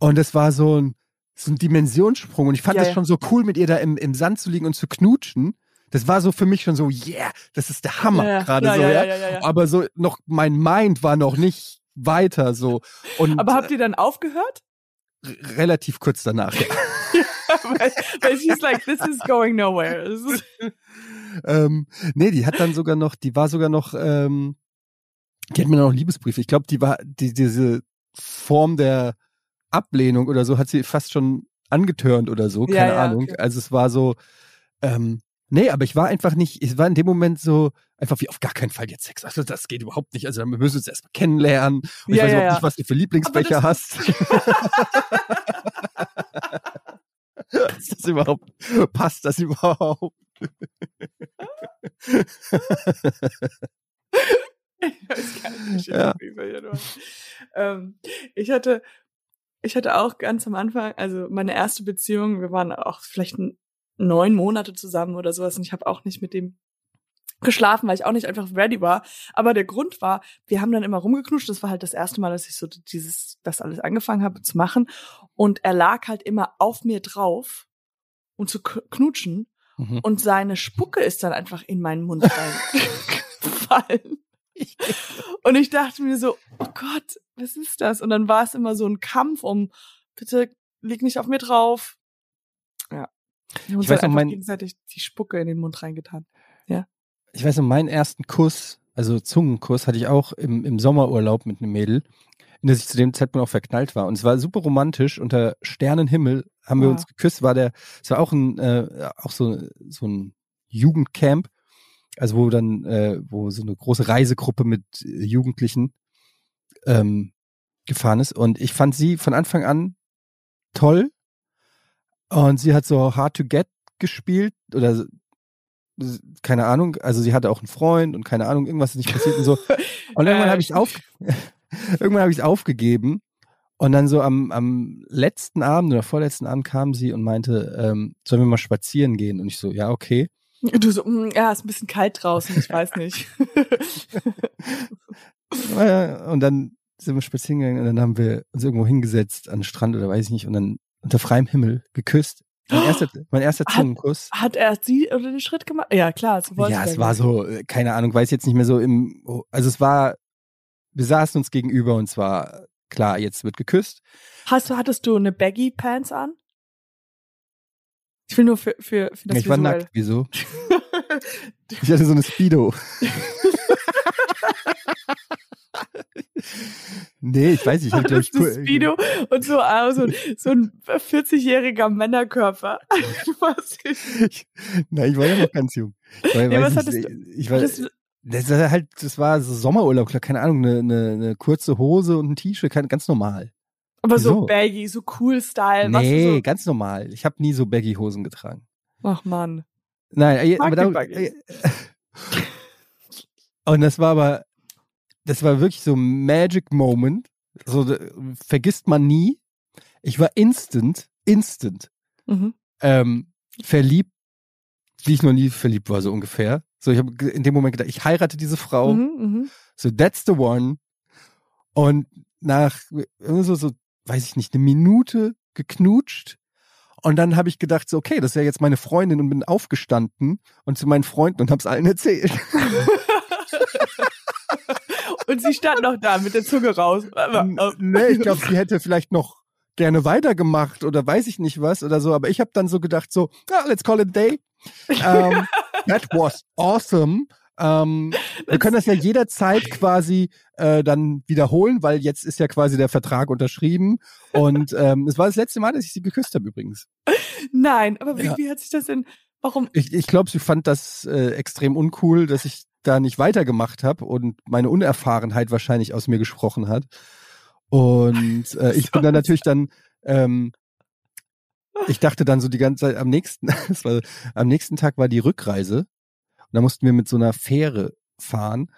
Und es war so ein, so ein Dimensionssprung. Und ich fand Ja, das ja. schon so cool, mit ihr da im, im Sand zu liegen und zu knutschen. Das war so für mich schon so, yeah, das ist der Hammer ja, gerade so, ja. Aber so noch, mein Mind war noch nicht weiter so. Und Aber habt ihr dann aufgehört? relativ kurz danach, ja. weil, weil she's like, this is going nowhere. *laughs* Ist, ähm, nee, die hat dann sogar noch, die war sogar noch, ähm, die hat mir noch Liebesbriefe. Ich glaube, die war, die, diese Form der Ablehnung oder so hat sie fast schon angetörnt oder so, Ja, keine ja, Ahnung. okay. Also es war so, ähm, nee, aber ich war einfach nicht, ich war in dem Moment so, einfach wie auf gar keinen Fall jetzt Sex. Also das geht überhaupt nicht. Also wir müssen uns erstmal kennenlernen. Und ich Ja, weiß ja, überhaupt ja. nicht, was du für Lieblingsbecher hast. *laughs* Ist das überhaupt, passt das überhaupt? ich weiß gar nicht, wie Ja. ähm, ich hatte, ich hatte auch ganz am Anfang, also meine erste Beziehung, wir waren auch vielleicht n- neun Monate zusammen oder sowas und ich habe auch nicht mit dem geschlafen, weil ich auch nicht einfach ready war. Aber der Grund war, wir haben dann immer rumgeknutscht. Das war halt das erste Mal, dass ich so dieses, das alles angefangen habe zu machen. Und er lag halt immer auf mir drauf und zu knutschen. Mhm. Und seine Spucke ist dann einfach in meinen Mund reingefallen. *laughs* Und ich dachte mir so, oh Gott, was ist das? Und dann war es immer so ein Kampf um, bitte leg nicht auf mir drauf. Ja. Wir Ich weiß noch, mein- gegenseitig die Spucke in den Mund reingetan. ich weiß noch, meinen ersten Kuss, also Zungenkuss, hatte ich auch im, im Sommerurlaub mit einem Mädel, in das ich zu dem Zeitpunkt auch verknallt war. Und es war super romantisch. Unter Sternenhimmel haben wir Ja. uns geküsst. War der, es war auch ein, äh, auch so, so ein Jugendcamp. Also wo dann, äh, wo so eine große Reisegruppe mit äh, Jugendlichen ähm, gefahren ist. Und ich fand sie von Anfang an toll. Und sie hat so Hard to Get gespielt oder keine Ahnung, also sie hatte auch einen Freund und keine Ahnung, irgendwas ist nicht passiert und so. *laughs* Und irgendwann Äh, habe ich auf, *laughs* irgendwann habe ich es aufgegeben. Und dann so am, am letzten Abend oder vorletzten Abend kam sie und meinte, ähm, sollen wir mal spazieren gehen? Und ich so, ja, okay. Du so, mm, ja, ist ein bisschen kalt draußen, ich weiß nicht. *laughs* Äh, Und dann sind wir spazieren gegangen und dann haben wir uns irgendwo hingesetzt an den Strand oder weiß ich nicht und dann unter freiem Himmel geküsst. Mein erster, mein erster Hat- Zungenkuss. Hat er sie oder den Schritt gemacht? Ja, klar, Ja, es war so, äh, keine Ahnung, weiß jetzt nicht mehr so im, also es war, wir saßen uns gegenüber und zwar, klar, jetzt wird geküsst. Hast du, hattest du eine Baggy Pants an? Ich will nur für, für, für das ich war Visuell. nackt, wieso? *laughs* Ich hatte so eine Speedo. *laughs* nee, ich weiß nicht. Ich Hattest du Speedo und so, ah, so, so ein 40-jähriger Männerkörper. *laughs* Ich- Ich, nein, ich war ja noch ganz jung. Ich war, Nee, was nicht, hattest du- Ich war, hattest das war halt, das war so Sommerurlaub, keine Ahnung, eine, eine, eine kurze Hose und ein T-Shirt, ganz normal. Aber so Wieso? baggy, so cool Style. nee, Was ganz normal. Ich habe nie so baggy Hosen getragen. so, ach man. Nein, aber die da, Baggies. *laughs* äh, und das war aber, das war wirklich so ein Magic Moment. So da- vergisst man nie. Ich war instant, instant Mhm. ähm, verliebt, wie ich noch nie verliebt war, so ungefähr. So, ich habe in dem Moment gedacht, ich heirate diese Frau. Mhm, mhm. So, that's the one. Und nach so, so, weiß ich nicht, eine Minute geknutscht. Und dann habe ich gedacht, so, okay, das ist ja jetzt meine Freundin und bin aufgestanden und zu meinen Freunden und hab's allen erzählt. *laughs* *laughs* Und sie stand noch da mit der Zunge raus. N- nee, ich glaube, sie hätte vielleicht noch gerne weitergemacht oder weiß ich nicht was oder so. Aber ich habe dann so gedacht, so, ah, let's call it a day. Ähm, *laughs* that was awesome. Ähm, wir können das ja jederzeit quasi äh, dann wiederholen, weil jetzt ist ja quasi der Vertrag unterschrieben. Und ähm, es war das letzte Mal, dass ich sie geküsst habe übrigens. Nein, aber wie, Ja. wie hat sich das denn, warum? Ich, ich glaube, sie fand das äh, extrem uncool, dass ich da nicht weitergemacht habe und meine Unerfahrenheit wahrscheinlich aus mir gesprochen hat. Und äh, ich bin dann *laughs* natürlich dann, ähm, ich dachte dann so die ganze Zeit am nächsten, *laughs* war, am nächsten Tag war die Rückreise und da mussten wir mit so einer Fähre fahren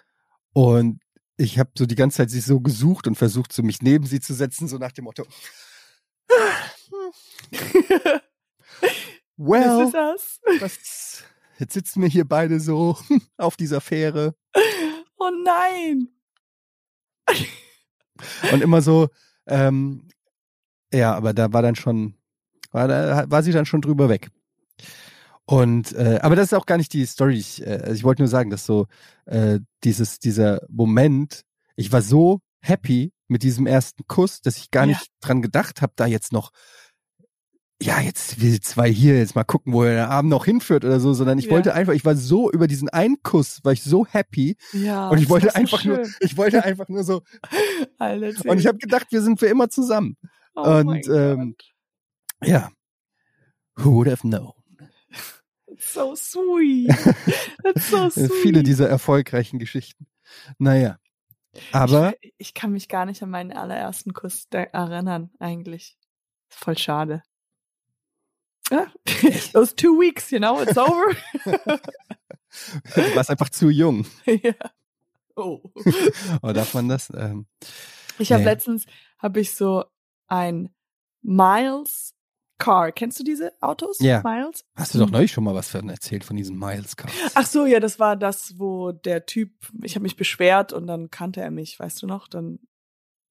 und ich habe so die ganze Zeit sie so gesucht und versucht, so mich neben sie zu setzen, so nach dem Motto, *laughs* well, Was ist das? was, jetzt sitzen wir hier beide so *laughs* auf dieser Fähre Oh nein. und immer so, ähm, ja, aber da war dann schon, war, da war sie dann schon drüber weg. Und äh, aber das ist auch gar nicht die Story. Ich, äh, also ich wollte nur sagen, dass so äh, dieses dieser Moment, ich war so happy mit diesem ersten Kuss, dass ich gar Ja. nicht dran gedacht habe, da jetzt noch ja, jetzt wir zwei hier jetzt mal gucken, wo der Abend noch hinführt oder so, sondern ich Ja. wollte einfach, ich war so über diesen einen Kuss, war ich so happy Ja. und ich wollte ist so einfach nur, ich wollte einfach nur so *laughs* Alter, und ich habe gedacht, wir sind für immer zusammen. oh und, ähm, Gott. Ja. Who would have known? That's so sweet. That's so *laughs* sweet. Viele dieser erfolgreichen Geschichten. Naja. Aber ich, ich kann mich gar nicht an meinen allerersten Kuss erinnern, eigentlich. Voll schade. Ja. *laughs* Those two weeks, you know, it's over. *laughs* du warst einfach zu jung. *laughs* ja. Oh. Oder darf man das? Ähm, Ich habe Nee. letztens habe ich so ein Miles Car. Kennst du diese Autos? Ja. Miles? hast du doch Hm. neulich schon mal was von erzählt von diesen Miles Cars? Ach so, ja, das war das, wo der Typ, ich habe mich beschwert und dann kannte er mich, weißt du noch? Dann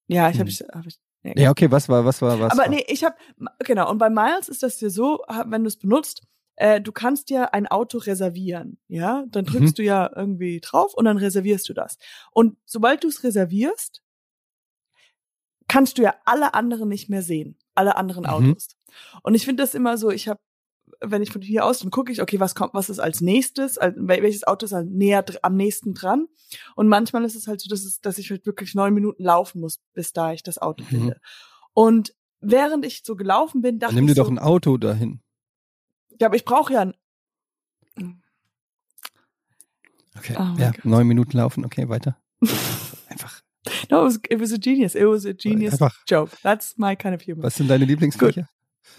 ja, ich habe Hm. ich, hab ich ja, Ja, okay, was war, was war, was Aber war? nee, ich habe genau und bei Miles ist das dir so, wenn du es benutzt, äh, du kannst ja ein Auto reservieren, ja? Dann Mhm. drückst du ja irgendwie drauf und dann reservierst du das. Und sobald du es reservierst, kannst du ja alle anderen nicht mehr sehen, alle anderen Mhm. Autos. Und ich finde das immer so, ich habe wenn ich von hier aus, dann gucke ich, okay, was kommt, was ist als nächstes, welches Auto ist halt näher am nächsten dran. Und manchmal ist es halt so, dass, es, dass ich halt wirklich neun Minuten laufen muss, bis da ich das Auto Mhm. finde. Und während ich so gelaufen bin, dachte Dann nimm dir ich so, doch ein Auto dahin. ja, aber ich brauche ja ein, Okay. Oh ja, neun Minuten laufen, okay, weiter. *laughs* Einfach. no, it was, it was a genius, it was a genius Einfach. joke. That's my kind of humor. Was sind deine Lieblingsfächer? *laughs*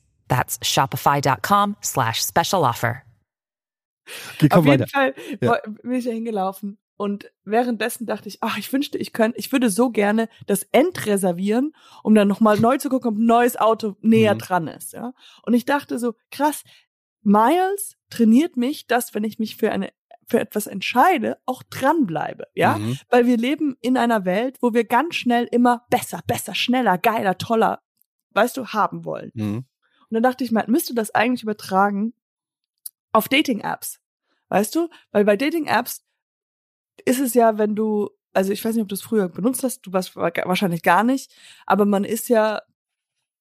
That's shopify.com slash special offer. Okay, Auf jeden weiter. Fall Ja. bin ich da hingelaufen und währenddessen dachte ich, ach, ich wünschte, ich könnte, ich würde so gerne das Endreservieren, um dann nochmal neu zu gucken, ob ein neues Auto näher Mhm. dran ist, ja. Und ich dachte so, krass, Miles trainiert mich, dass wenn ich mich für eine für etwas entscheide, auch dranbleibe, ja? Mhm. Weil wir leben in einer Welt, wo wir ganz schnell immer besser, besser, schneller, geiler, toller, weißt du, haben wollen. Mhm. Und dann dachte ich, man müsste das eigentlich übertragen auf Dating-Apps. Weißt du? Weil bei Dating-Apps ist es ja, wenn du, also ich weiß nicht, ob du es früher benutzt hast, du warst wahrscheinlich gar nicht, aber man ist ja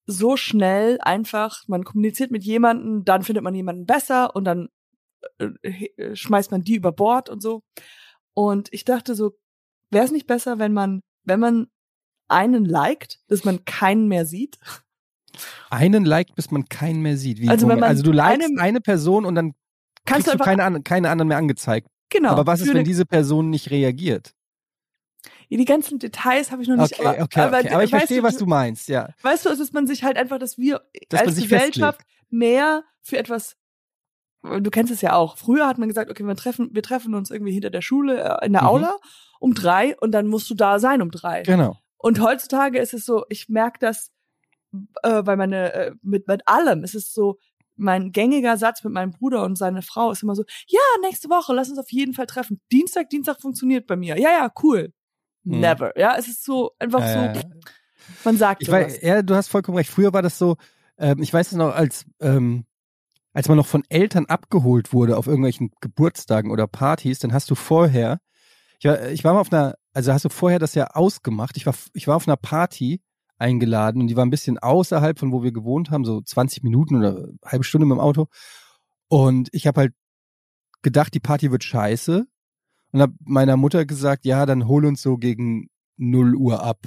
so schnell einfach, man kommuniziert mit jemandem, dann findet man jemanden besser und dann äh, äh, schmeißt man die über Bord und so. Und ich dachte so, wäre es nicht besser, wenn man, wenn man einen liked, dass man keinen mehr sieht? Einen liked, bis man keinen mehr sieht. Wie, Also wenn man also du likest einem- eine Person und dann Kannst du du keine, keine anderen mehr angezeigt. genau. Aber was ist, wenn diese Person nicht reagiert? Ja, die ganzen Details habe ich noch nicht. Okay, okay, okay. Aber, ich verstehe, was du meinst, ja. Weißt du, dass man sich halt einfach, dass wir Dass als Gesellschaft mehr für etwas du kennst es ja auch. Früher hat man gesagt, okay, wir treffen, wir treffen uns irgendwie hinter der Schule äh, in der Mhm. Aula um drei und dann musst du da sein um drei. Genau. Und heutzutage ist es so, ich merke das, äh, weil meine, äh, mit, mit allem ist es so, mein gängiger Satz mit meinem Bruder und seine Frau ist immer so, ja, nächste Woche, lass uns auf jeden Fall treffen. Dienstag, Dienstag funktioniert bei mir. Ja, ja, cool. Mhm. Never. Ja, es ist so, einfach Äh, so, man sagt Ich weiß, ja, du hast vollkommen recht. Früher war das so, ähm, ich weiß es noch, als, ähm, als man noch von Eltern abgeholt wurde auf irgendwelchen Geburtstagen oder Partys, dann hast du vorher, ich war, ich war mal auf einer, also hast du vorher das ja ausgemacht. Ich war, ich war auf einer Party eingeladen und die war ein bisschen außerhalb von wo wir gewohnt haben, so 20 Minuten oder eine halbe Stunde mit dem Auto. Und ich habe halt gedacht, die Party wird scheiße. Und habe meiner Mutter gesagt, ja, dann hol uns so gegen 0 Uhr ab.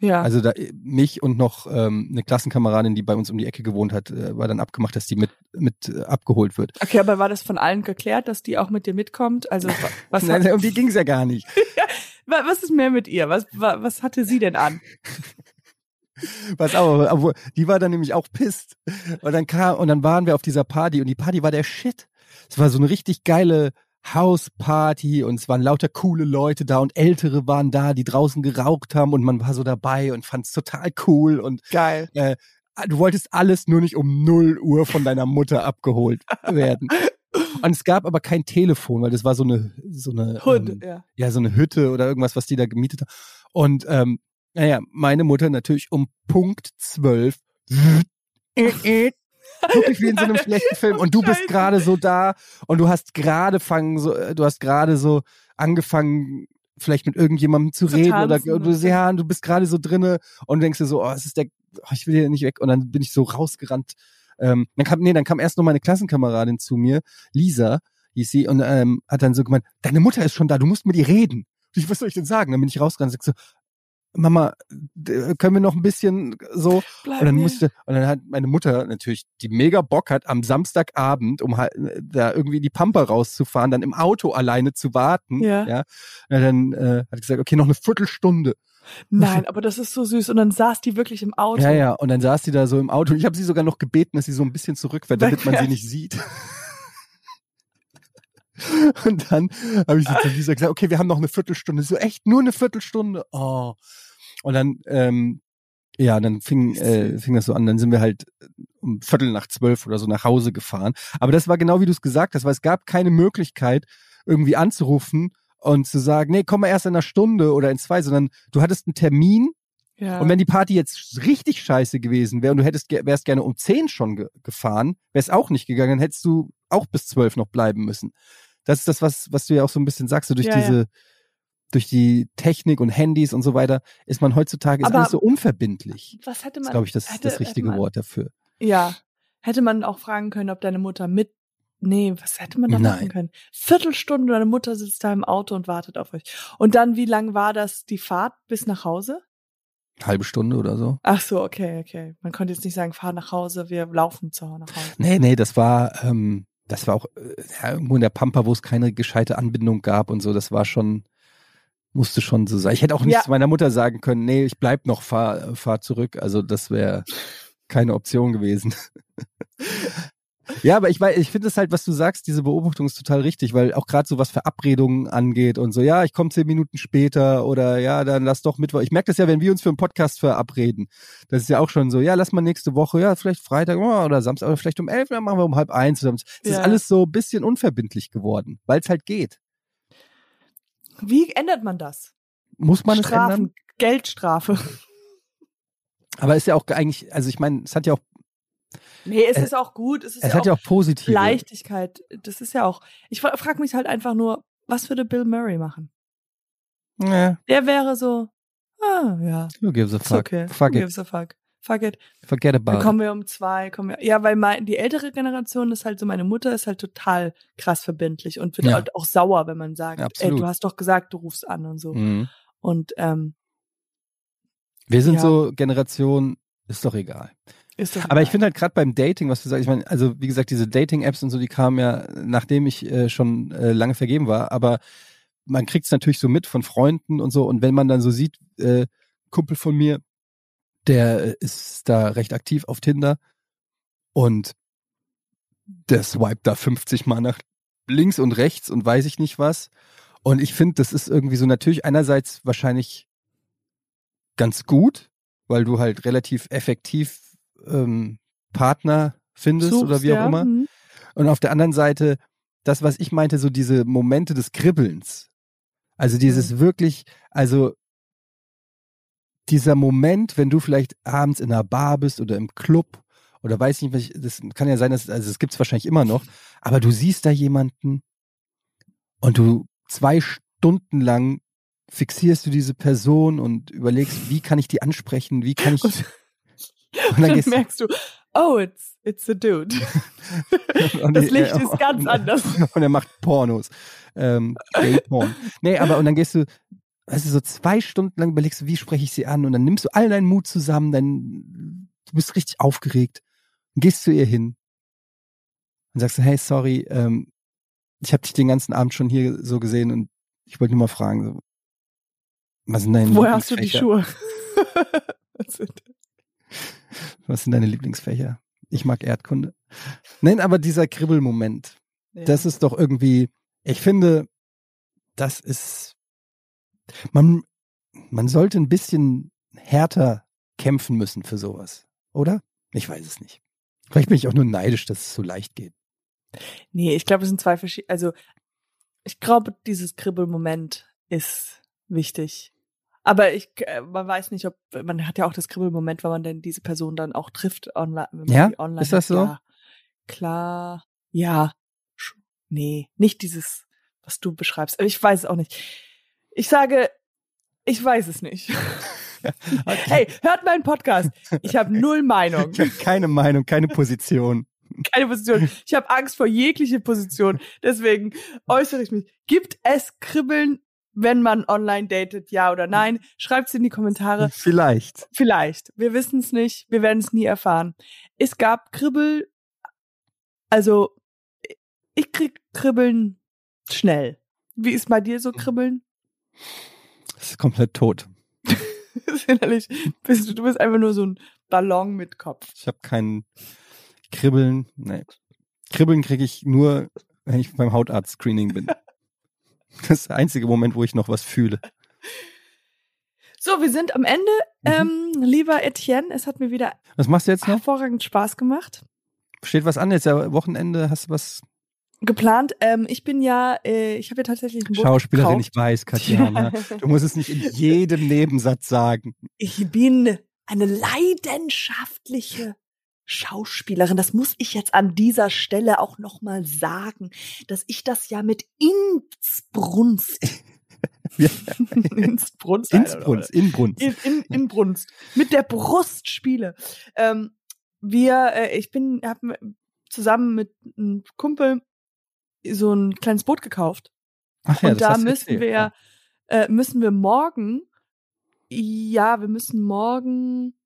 ja. Also da, mich und noch ähm, eine Klassenkameradin, die bei uns um die Ecke gewohnt hat, äh, war dann abgemacht, dass die mit, mit äh, abgeholt wird. okay, aber war das von allen geklärt, dass die auch mit dir mitkommt? Also, wa- was, *laughs* Nein, hat, um die ging es ja gar nicht. *laughs* wa- was ist mehr mit ihr? Was, wa- was hatte sie denn an? *laughs* Pass auf, aber, die war dann nämlich auch pisst. Und dann kam, und dann waren wir auf dieser Party und die Party war der Shit. Es war so eine richtig geile Hausparty und es waren lauter coole Leute da und Ältere waren da, die draußen geraucht haben und man war so dabei und fand es total cool und Geil. äh, du wolltest alles nur nicht um 0 Uhr von deiner Mutter abgeholt werden. Und es gab aber kein Telefon, weil das war so eine, so eine, Hund, ähm, ja. ja, so eine Hütte oder irgendwas, was die da gemietet haben. Und, ähm, naja, meine Mutter natürlich um Punkt 12, wirklich wie in so einem schlechten Film. *laughs* Und du bist gerade so da und du hast gerade fangen, so, äh, du hast gerade so angefangen, vielleicht mit irgendjemandem zu, Zu reden tanzen oder du, ja, du bist gerade so drinne und denkst dir so, oh, es ist der, oh, ich will hier nicht weg. Und dann bin ich so rausgerannt. Ähm, dann kam, nee, dann kam erst noch meine Klassenkameradin zu mir, Lisa, hieß sie, und ähm, hat dann so gemeint, deine Mutter ist schon da, du musst mit ihr reden. Ich, was soll ich denn sagen? Dann bin ich rausgerannt und sag so, Mama, können wir noch ein bisschen so Bleib und dann musste, und dann hat meine Mutter natürlich, die mega Bock hat, am Samstagabend, um halt, äh, da irgendwie die Pampa rauszufahren, dann im Auto alleine zu warten. Ja. ja und dann äh, hat gesagt, okay, noch eine Viertelstunde. Nein, aber das ist so süß. Und dann saß die wirklich im Auto. Ja, ja. Und dann saß sie da so im Auto. Und ich habe sie sogar noch gebeten, dass sie so ein bisschen zurückfährt, damit man sie *laughs* nicht sieht. *laughs* Und dann habe ich so zu Lisa gesagt, okay, wir haben noch eine Viertelstunde. So echt nur eine Viertelstunde. Oh. Und dann, ähm, ja, dann fing, äh, fing das so an. Dann sind wir halt um Viertel nach zwölf oder so nach Hause gefahren. Aber das war genau wie du es gesagt hast, weil es gab keine Möglichkeit, irgendwie anzurufen und zu sagen, nee, komm mal erst in einer Stunde oder in zwei, sondern du hattest einen Termin ja. und wenn die Party jetzt richtig scheiße gewesen wäre und du hättest wärst gerne um 10 schon ge gefahren, wäre es auch nicht gegangen, dann hättest du auch bis 12 noch bleiben müssen. Das ist das, was, was du ja auch so ein bisschen sagst, so durch Ja, ja. diese, durch die Technik und Handys und so weiter, ist man heutzutage ist Aber alles so unverbindlich. was hätte Das man? ist, glaube ich, das, hätte, das richtige man, Wort dafür. Ja. Hätte man auch fragen können, ob deine Mutter mit. Nee, was hätte man da Nein. machen können? Viertelstunde, deine Mutter sitzt da im Auto und wartet auf euch. Und dann, wie lang war das die Fahrt bis nach Hause? Halbe Stunde oder so. Ach so, okay, okay. Man konnte jetzt nicht sagen, fahr nach Hause, wir laufen zu nach Hause. Nee, nee, das war, ähm, das war auch äh, ja, irgendwo in der Pampa, wo es keine gescheite Anbindung gab und so. Das war schon, musste schon so sein. Ich hätte auch nicht Ja. zu meiner Mutter sagen können, nee, ich bleib noch, fahr, fahr zurück. Also das wäre keine Option gewesen. *laughs* Ja, aber ich ich finde es halt, was du sagst, diese Beobachtung ist total richtig, weil auch gerade so was Verabredungen angeht und so, ja, ich komme zehn Minuten später oder ja, dann lass doch Mittwoch. Ich merke das ja, wenn wir uns für einen Podcast verabreden. Das ist ja auch schon so, ja, lass mal nächste Woche, ja, vielleicht Freitag oh, oder Samstag oder vielleicht um elf, dann machen wir um halb eins. Es Ja. ist alles so ein bisschen unverbindlich geworden, weil es halt geht. Wie ändert man das? Muss man es Strafen, ändern? Geldstrafe. Aber ist ja auch eigentlich, also ich meine, es hat ja auch, Nee, es Es- ist auch gut. Es ist es ja hat ja auch positive. Leichtigkeit. Das ist ja auch. Ich fra frage mich halt einfach nur, was würde Bill Murray machen? Ja, Der wäre so, ah, ja, who gives a fuck? okay. Fuck Who it. gives a fuck. Fuck it. Forget Dann about it. kommen wir um zwei, kommen wir. Ja, weil mein, die ältere Generation ist halt so, meine Mutter ist halt total krass verbindlich und wird Ja. halt auch sauer, wenn man sagt, Ja, ey, absolut. du hast doch gesagt, du rufst an und so. Mhm. Und ähm, Wir sind Ja. so Generation, ist doch egal. Aber ich finde halt gerade beim Dating, was du sagst, ich meine, also wie gesagt, diese Dating-Apps und so, die kamen ja, nachdem ich äh, schon äh, lange vergeben war, aber man kriegt es natürlich so mit von Freunden und so. Und wenn man dann so sieht, äh, Kumpel von mir, der ist da recht aktiv auf Tinder und der swiped da 50 Mal nach links und rechts und weiß ich nicht was. Und ich finde, das ist irgendwie so natürlich einerseits wahrscheinlich ganz gut, weil du halt relativ effektiv ähm, Partner findest Suchst, oder wie auch ja, immer. mhm. Und auf der anderen Seite, das, was ich meinte, so diese Momente des Kribbelns. Also dieses wirklich, also dieser Moment, wenn du vielleicht abends in einer Bar bist oder im Club oder weiß nicht, ich, das kann ja sein, dass, also es gibt's wahrscheinlich immer noch, aber du siehst da jemanden und du zwei Stunden lang fixierst du diese Person und überlegst, wie kann ich die ansprechen, wie kann ich, *laughs* Und, *laughs* und dann, gehst- merkst du, oh, it's, it's a dude. *laughs* Das Licht ist ganz anders. *laughs* Und er macht Pornos. Ähm, Gay-Porn. nee, aber und dann gehst du, weißt du, so zwei Stunden lang überlegst du, wie spreche ich sie an und dann nimmst du all deinen Mut zusammen, dann du bist richtig aufgeregt und gehst zu ihr hin und sagst, hey, sorry, ähm, ich habe dich den ganzen Abend schon hier so gesehen und ich wollte nur mal fragen, so, was sind deine Woher hast du die? Schuhe? Was sind- Was sind deine Lieblingsfächer? Ich mag Erdkunde. Nein, aber dieser Kribbelmoment, ja. Das ist doch irgendwie, ich finde, das ist, man, man sollte ein bisschen härter kämpfen müssen für sowas, oder? Ich weiß es nicht. Vielleicht bin ich auch nur neidisch, dass es so leicht geht. Nee, ich glaube, es sind zwei verschiedene. Also, ich glaube, dieses Kribbelmoment ist wichtig. Aber ich, äh, man weiß nicht, ob, man hat ja auch das Kribbelmoment, wenn man denn diese Person dann auch trifft online. wenn man Ja? online Ist das so? Ja, klar. Ja. Nee, nicht dieses, was du beschreibst. Aber Ich weiß es auch nicht. Ich sage, ich weiß es nicht. *laughs* Hey, hört meinen Podcast. Ich habe *laughs* null Meinung. Ich habe keine Meinung, keine Position. keine Position. Ich habe Angst vor jegliche Position. Deswegen äußere ich mich. Gibt es Kribbeln, wenn man online datet, ja oder nein? Schreibt's in die Kommentare. Vielleicht. Vielleicht. Wir wissen es nicht. Wir werden es nie erfahren. Es gab Kribbel. Also, ich krieg Kribbeln schnell. Wie ist bei dir so Kribbeln? Das ist komplett tot. *laughs* Innerlich bist du, du bist einfach nur so ein Ballon mit Kopf. Ich habe keinen Kribbeln. Nee. Kribbeln kriege ich nur, wenn ich beim Hautarzt-Screening bin. *laughs* *laughs* Das ist der einzige Moment, wo ich noch was fühle. So, wir sind am Ende. Mhm. Ähm, lieber Etienne, es hat mir wieder Was machst du jetzt noch? hervorragend Spaß gemacht. Steht was an? Jetzt ja Wochenende, hast du was? Geplant. Ähm, ich bin ja, äh, ich habe ja tatsächlich ein Boot Schauspielerin, gekauft. ich weiß, Katjana. *laughs* Du musst es nicht in jedem Nebensatz sagen. Ich bin eine leidenschaftliche Schauspielerin. Das muss ich jetzt an dieser Stelle auch noch mal sagen, dass ich das ja mit Inbrunst, Ja. *laughs* Inbrunst, Inbrunst, Inbrunst. in, in, in Brunst, mit der Brust spiele. Ähm, wir, äh, ich bin, habe zusammen mit einem Kumpel so ein kleines Boot gekauft. Ach ja, und das da müssen erzählt, wir, ja. äh, müssen wir morgen, ja, wir müssen morgen,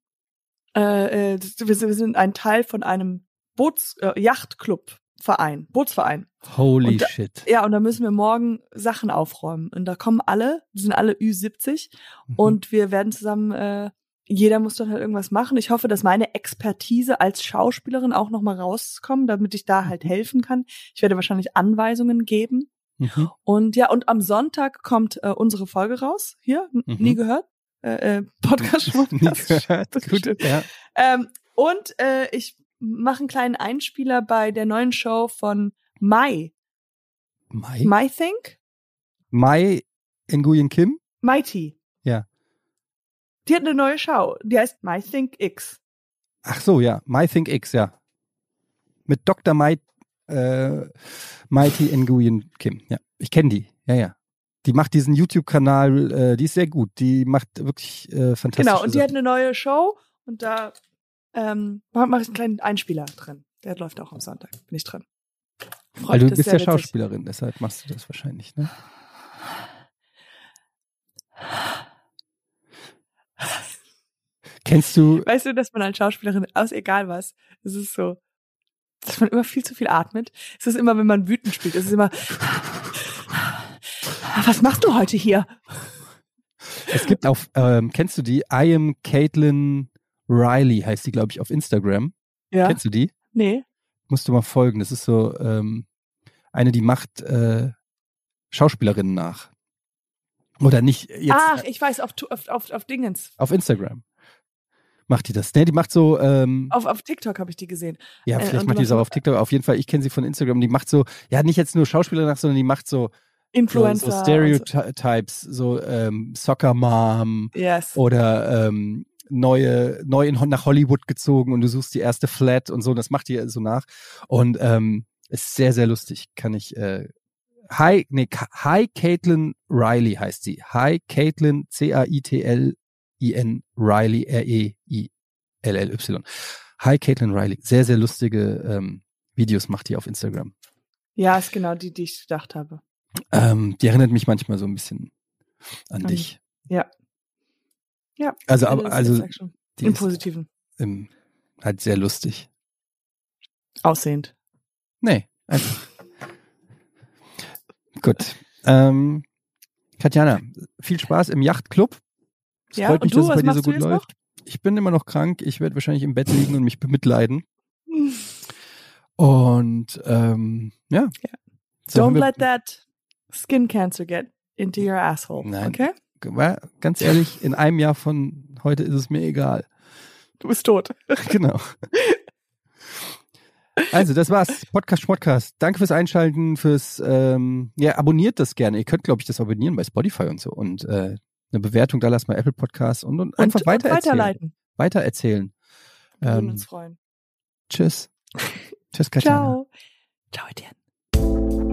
äh, äh, wir sind wir sind ein Teil von einem Boots, äh, Yachtclub. Verein, Bootsverein. Holy da- shit. Ja, und da müssen wir morgen Sachen aufräumen. Und da kommen alle, die sind alle Ü70 Mhm. und wir werden zusammen äh, jeder muss dann halt irgendwas machen. Ich hoffe, dass meine Expertise als Schauspielerin auch nochmal rauskommt, damit ich da halt helfen kann. Ich werde wahrscheinlich Anweisungen geben. Mhm. Und ja, und am Sonntag kommt äh, unsere Folge raus. Hier, Mhm. nie gehört. Äh, äh, Podcast Nie gehört. Das ist Gut, ja. Ähm, und äh, ich mache einen kleinen Einspieler bei der neuen Show von Mai. Mai? Mai Think? Mai Nguyen Kim? Mighty. Ja. Die hat eine neue Show. Die heißt My Think X. Ach so, ja. My Think X, ja. Mit Dr. Mai, äh, Mighty Nguyen Kim. Ja, ich kenne die. Ja, ja. Die macht diesen YouTube-Kanal, äh, die ist sehr gut. Die macht wirklich äh, fantastisch. Genau, und die hat eine neue Show und da ähm, mache ich einen kleinen Einspieler drin. Der läuft auch am Sonntag. Bin ich drin. Freut Weil du bist ist ja witzig. Schauspielerin, deshalb machst du das wahrscheinlich, ne? Kennst du, *laughs* Weißt du, dass man als Schauspielerin, aus egal was, es ist so, dass man immer viel zu viel atmet. Es ist immer, wenn man wütend spielt, es ist immer, *laughs* was machst du heute hier? es gibt auf, ähm, kennst du die? I am Caitlin Riley heißt die, glaube ich, auf Instagram. Ja. Kennst du die? Nee. Musst du mal folgen. Das ist so ähm, eine, die macht äh, Schauspielerinnen nach. Oder nicht jetzt Ach, ich weiß, auf, auf, auf, auf Dingens. auf Instagram. Macht die das? Ne, die macht so, ähm, Auf, auf TikTok habe ich die gesehen. ja, äh, vielleicht und macht die es auch auf TikTok. Auf jeden Fall, ich kenne sie von Instagram. Die macht so, ja, nicht jetzt nur Schauspieler nach, sondern die macht so, Influencer. so und Stereotypes, so ähm, Soccer Mom So. Yes. oder ähm, neue, neu in, nach Hollywood gezogen und du suchst die erste Flat und so. Das macht die so nach. Und ähm, ist sehr, sehr lustig. Kann ich. Äh, hi, nee, Hi Caitlin Riley heißt sie. Hi Caitlin, C-A-I-T-L-I-N Riley, R-E-I-L-L-Y. Hi Caitlin Riley. Sehr, sehr lustige ähm, Videos macht die auf Instagram. Ja, ist genau die, die ich gedacht habe. Ähm, die erinnert mich manchmal so ein bisschen an An- dich. Ja. Ja. Also, aber, also, die Im Positiven. ähm, halt sehr lustig. Aussehend. Nee, einfach. Gut. Ähm, Katjana, viel Spaß im Yachtclub. Es Ja, freut mich, du, dass es bei dir so gut läuft. Ich bin immer noch krank. Ich werde wahrscheinlich im Bett liegen und mich bemitleiden. *laughs* Und ähm, ja. So haben Don't let that skin cancer get into your asshole. Nein. Okay? Ganz ehrlich, in einem Jahr von heute ist es mir egal. Du bist tot. *laughs* Genau. Also, das war's. Podcast, Podcast. Danke fürs Einschalten, fürs, ähm, ja, abonniert das gerne. Ihr könnt, glaube ich, das abonnieren bei Spotify und so. Und äh, eine Bewertung da lasst mal Apple Podcast und, und einfach und, weiter und erzählen. weiterleiten. Weitererzählen. Wir würden Ähm, uns freuen. tschüss. *laughs* tschüss, Katjana. Ciao. Ciao, Etienne.